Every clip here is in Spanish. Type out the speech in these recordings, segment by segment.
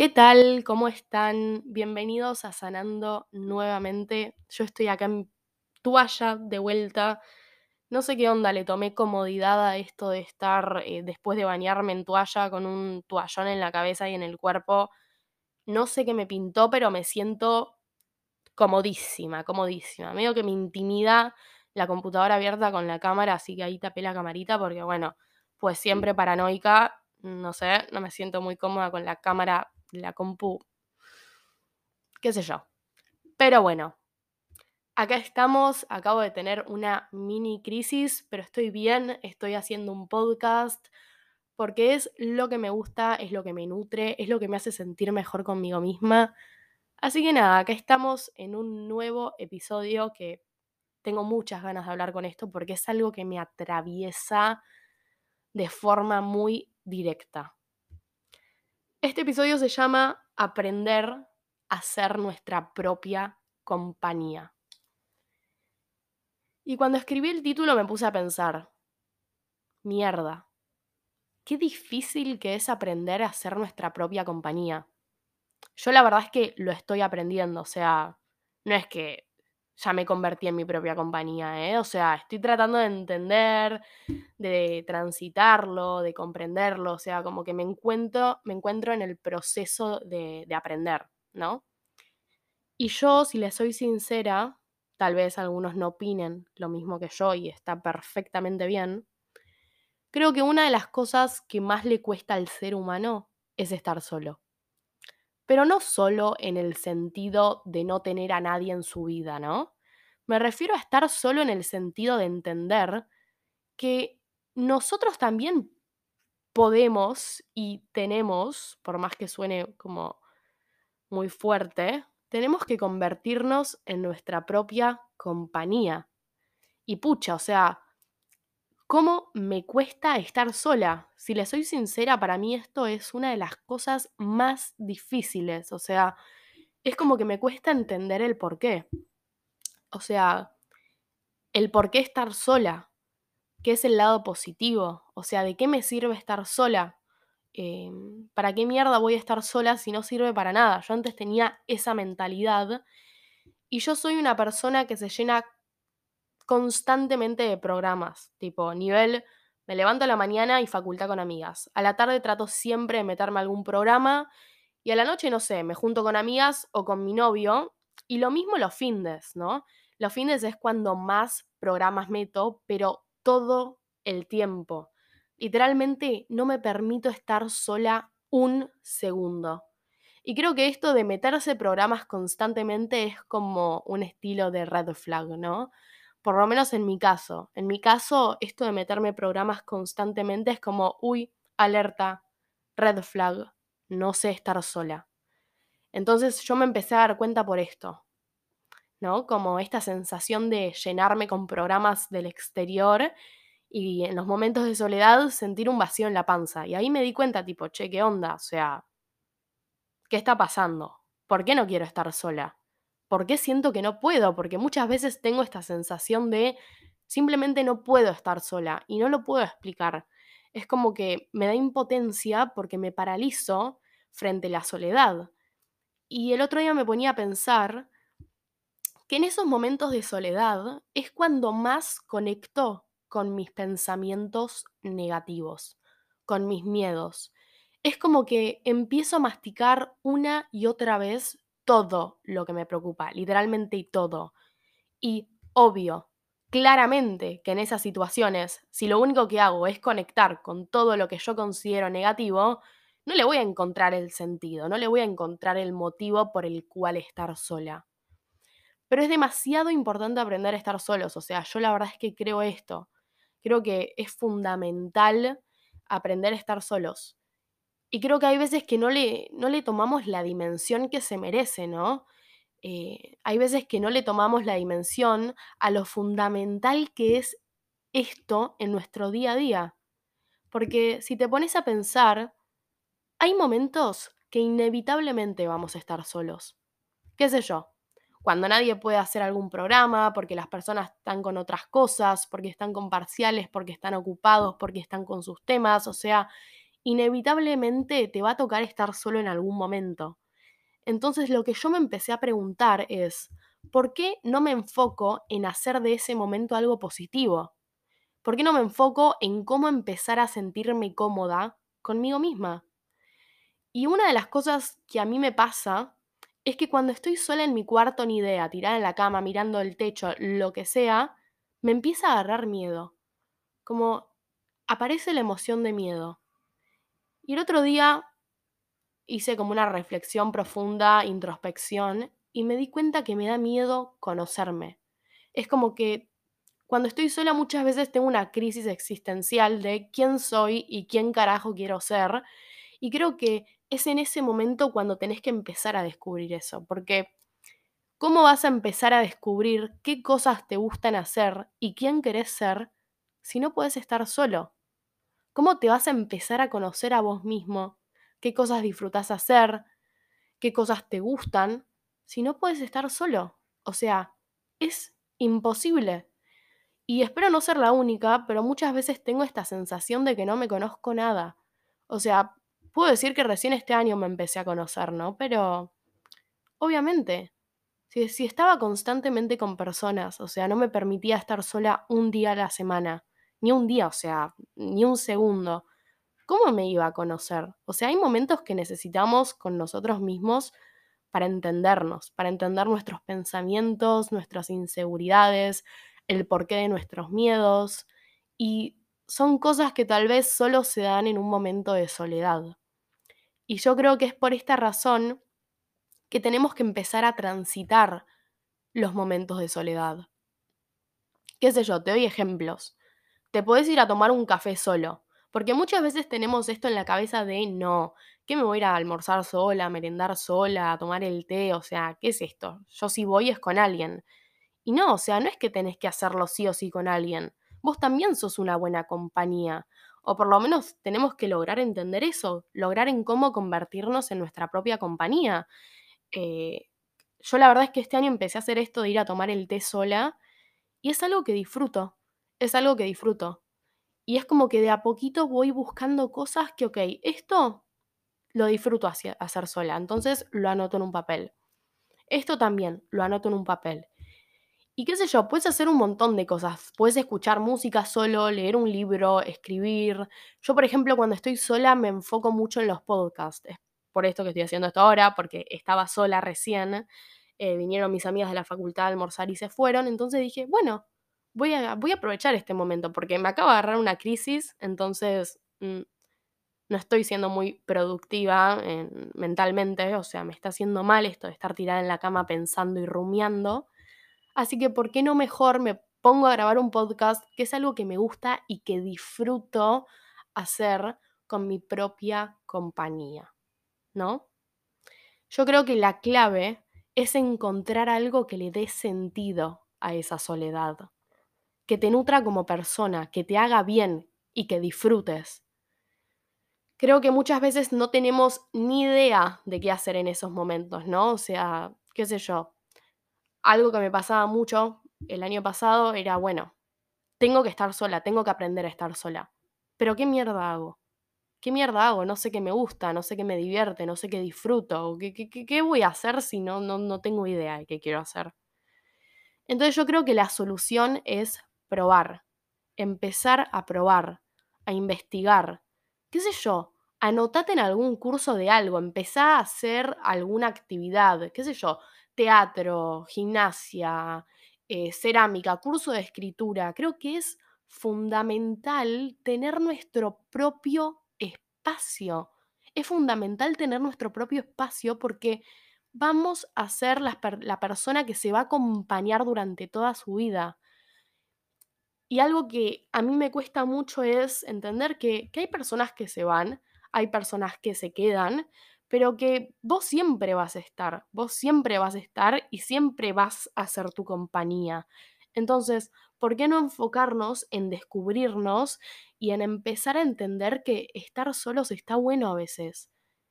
¿Qué tal? ¿Cómo están? Bienvenidos a Sanando nuevamente. Yo estoy acá en toalla de vuelta. No sé qué onda, le tomé comodidad a esto de estar eh, después de bañarme en toalla con un toallón en la cabeza y en el cuerpo. No sé qué me pintó, pero me siento comodísima, comodísima. Medio que me intimida la computadora abierta con la cámara, así que ahí tapé la camarita porque, bueno, pues siempre paranoica, no sé, no me siento muy cómoda con la cámara la compu, qué sé yo. Pero bueno, acá estamos, acabo de tener una mini crisis, pero estoy bien, estoy haciendo un podcast porque es lo que me gusta, es lo que me nutre, es lo que me hace sentir mejor conmigo misma. Así que nada, acá estamos en un nuevo episodio que tengo muchas ganas de hablar con esto porque es algo que me atraviesa de forma muy directa. Este episodio se llama Aprender a ser nuestra propia compañía. Y cuando escribí el título me puse a pensar, mierda, qué difícil que es aprender a ser nuestra propia compañía. Yo la verdad es que lo estoy aprendiendo, o sea, no es que ya me convertí en mi propia compañía, ¿eh? O sea, estoy tratando de entender, de transitarlo, de comprenderlo, o sea, como que me encuentro, me encuentro en el proceso de, de aprender, ¿no? Y yo, si les soy sincera, tal vez algunos no opinen lo mismo que yo y está perfectamente bien, creo que una de las cosas que más le cuesta al ser humano es estar solo. Pero no solo en el sentido de no tener a nadie en su vida, ¿no? Me refiero a estar solo en el sentido de entender que nosotros también podemos y tenemos, por más que suene como muy fuerte, tenemos que convertirnos en nuestra propia compañía. Y pucha, o sea, ¿cómo me cuesta estar sola? Si le soy sincera, para mí esto es una de las cosas más difíciles. O sea, es como que me cuesta entender el por qué. O sea, el por qué estar sola, qué es el lado positivo. O sea, ¿de qué me sirve estar sola? Em, ¿Para qué mierda voy a estar sola si no sirve para nada? Yo antes tenía esa mentalidad y yo soy una persona que se llena constantemente de programas, tipo nivel, me levanto a la mañana y facultad con amigas. A la tarde trato siempre de meterme algún programa y a la noche, no sé, me junto con amigas o con mi novio y lo mismo los findes, ¿no? Los findes es cuando más programas meto, pero todo el tiempo. Literalmente no me permito estar sola un segundo. Y creo que esto de meterse programas constantemente es como un estilo de red flag, ¿no? Por lo menos en mi caso. En mi caso, esto de meterme programas constantemente es como, uy, alerta, red flag, no sé estar sola. Entonces yo me empecé a dar cuenta por esto, ¿no? Como esta sensación de llenarme con programas del exterior y en los momentos de soledad sentir un vacío en la panza. Y ahí me di cuenta, tipo, che, ¿qué onda? O sea, ¿qué está pasando? ¿Por qué no quiero estar sola? ¿Por qué siento que no puedo? Porque muchas veces tengo esta sensación de simplemente no puedo estar sola y no lo puedo explicar. Es como que me da impotencia porque me paralizo frente a la soledad. Y el otro día me ponía a pensar que en esos momentos de soledad es cuando más conecto con mis pensamientos negativos, con mis miedos. Es como que empiezo a masticar una y otra vez todo lo que me preocupa, literalmente y todo. Y obvio, claramente que en esas situaciones, si lo único que hago es conectar con todo lo que yo considero negativo, no le voy a encontrar el sentido, no le voy a encontrar el motivo por el cual estar sola. Pero es demasiado importante aprender a estar solos, o sea, yo la verdad es que creo esto. Creo que es fundamental aprender a estar solos. Y creo que hay veces que no le, no le tomamos la dimensión que se merece, ¿no? Eh, hay veces que no le tomamos la dimensión a lo fundamental que es esto en nuestro día a día. Porque si te pones a pensar, hay momentos que inevitablemente vamos a estar solos. ¿Qué sé yo? cuando nadie puede hacer algún programa, porque las personas están con otras cosas, porque están con parciales, porque están ocupados, porque están con sus temas, o sea, inevitablemente te va a tocar estar solo en algún momento. Entonces lo que yo me empecé a preguntar es, ¿por qué no me enfoco en hacer de ese momento algo positivo? ¿Por qué no me enfoco en cómo empezar a sentirme cómoda conmigo misma? Y una de las cosas que a mí me pasa es que cuando estoy sola en mi cuarto, ni idea, tirada en la cama, mirando el techo, lo que sea, me empieza a agarrar miedo. Como aparece la emoción de miedo. Y el otro día hice como una reflexión profunda, introspección, y me di cuenta que me da miedo conocerme. Es como que cuando estoy sola muchas veces tengo una crisis existencial de quién soy y quién carajo quiero ser. Y creo que es en ese momento cuando tenés que empezar a descubrir eso, porque ¿cómo vas a empezar a descubrir qué cosas te gustan hacer y quién querés ser si no puedes estar solo? ¿Cómo te vas a empezar a conocer a vos mismo? ¿Qué cosas disfrutás hacer? ¿Qué cosas te gustan? Si no puedes estar solo. O sea, es imposible. Y espero no ser la única, pero muchas veces tengo esta sensación de que no me conozco nada. O sea, puedo decir que recién este año me empecé a conocer, ¿no? Pero, obviamente, si, si estaba constantemente con personas, o sea, no me permitía estar sola un día a la semana, ni un día, o sea, ni un segundo, ¿cómo me iba a conocer? O sea, hay momentos que necesitamos con nosotros mismos para entendernos, para entender nuestros pensamientos, nuestras inseguridades, el porqué de nuestros miedos y son cosas que tal vez solo se dan en un momento de soledad. Y yo creo que es por esta razón que tenemos que empezar a transitar los momentos de soledad. ¿Qué sé yo? Te doy ejemplos. Te puedes ir a tomar un café solo, porque muchas veces tenemos esto en la cabeza de no, ¿qué me voy a ir a almorzar sola, a merendar sola, a tomar el té? O sea, ¿qué es esto? Yo si voy es con alguien. Y no, o sea, no es que tenés que hacerlo sí o sí con alguien. Vos también sos una buena compañía. O por lo menos tenemos que lograr entender eso, lograr en cómo convertirnos en nuestra propia compañía. Eh, yo la verdad es que este año empecé a hacer esto de ir a tomar el té sola y es algo que disfruto, es algo que disfruto. Y es como que de a poquito voy buscando cosas que, ok, esto lo disfruto hacer sola, entonces lo anoto en un papel. Esto también lo anoto en un papel. Y qué sé yo, puedes hacer un montón de cosas. Puedes escuchar música solo, leer un libro, escribir. Yo, por ejemplo, cuando estoy sola me enfoco mucho en los podcasts. Por esto que estoy haciendo esto ahora, porque estaba sola recién. Eh, vinieron mis amigas de la facultad a almorzar y se fueron. Entonces dije, bueno, voy a, voy a aprovechar este momento porque me acaba de agarrar una crisis. Entonces mm, no estoy siendo muy productiva mentalmente. O sea, me está haciendo mal esto de estar tirada en la cama pensando y rumiando. Así que, ¿por qué no mejor me pongo a grabar un podcast, que es algo que me gusta y que disfruto hacer con mi propia compañía? ¿No? Yo creo que la clave es encontrar algo que le dé sentido a esa soledad, que te nutra como persona, que te haga bien y que disfrutes. Creo que muchas veces no tenemos ni idea de qué hacer en esos momentos, ¿no? O sea, qué sé yo, algo que me pasaba mucho el año pasado era, bueno, tengo que estar sola, tengo que aprender a estar sola. Pero ¿qué mierda hago? ¿Qué mierda hago? No sé qué me gusta, no sé qué me divierte, no sé qué disfruto. ¿Qué, qué, qué voy a hacer si no, no, no tengo idea de qué quiero hacer? Entonces yo creo que la solución es probar, empezar a probar, a investigar. ¿Qué sé yo? Anotate en algún curso de algo, empezá a hacer alguna actividad, qué sé yo, teatro, gimnasia, eh, cerámica, curso de escritura. Creo que es fundamental tener nuestro propio espacio. Es fundamental tener nuestro propio espacio porque vamos a ser la, la persona que se va a acompañar durante toda su vida. Y algo que a mí me cuesta mucho es entender que, que hay personas que se van, hay personas que se quedan, pero que vos siempre vas a estar, vos siempre vas a estar y siempre vas a ser tu compañía. Entonces, ¿por qué no enfocarnos en descubrirnos y en empezar a entender que estar solos está bueno a veces?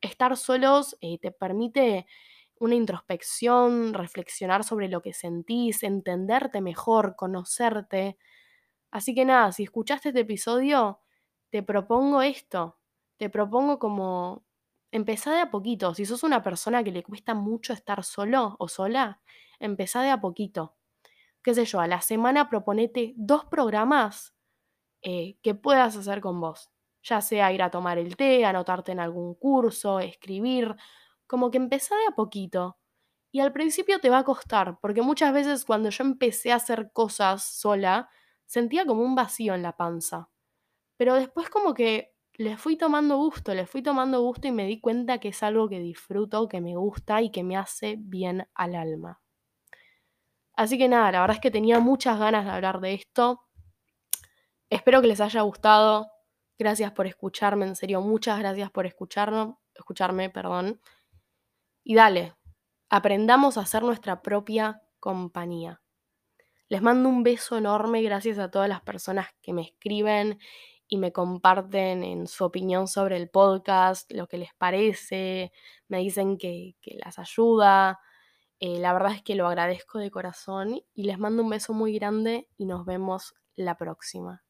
Estar solos eh, te permite una introspección, reflexionar sobre lo que sentís, entenderte mejor, conocerte. Así que nada, si escuchaste este episodio, te propongo esto, te propongo como empezá de a poquito. Si sos una persona que le cuesta mucho estar solo o sola, empezá de a poquito. Qué sé yo, a la semana proponete dos programas eh, que puedas hacer con vos. Ya sea ir a tomar el té, anotarte en algún curso, escribir, como que empezá de a poquito. Y al principio te va a costar, porque muchas veces cuando yo empecé a hacer cosas sola, sentía como un vacío en la panza. Pero después como que le fui tomando gusto, le fui tomando gusto y me di cuenta que es algo que disfruto, que me gusta y que me hace bien al alma. Así que nada, la verdad es que tenía muchas ganas de hablar de esto. Espero que les haya gustado. Gracias por escucharme, en serio, muchas gracias por escucharme, escucharme, perdón. Y dale, aprendamos a ser nuestra propia compañía. Les mando un beso enorme, gracias a todas las personas que me escriben y me comparten en su opinión sobre el podcast, lo que les parece, me dicen que, que las ayuda. Eh, la verdad es que lo agradezco de corazón y les mando un beso muy grande y nos vemos la próxima.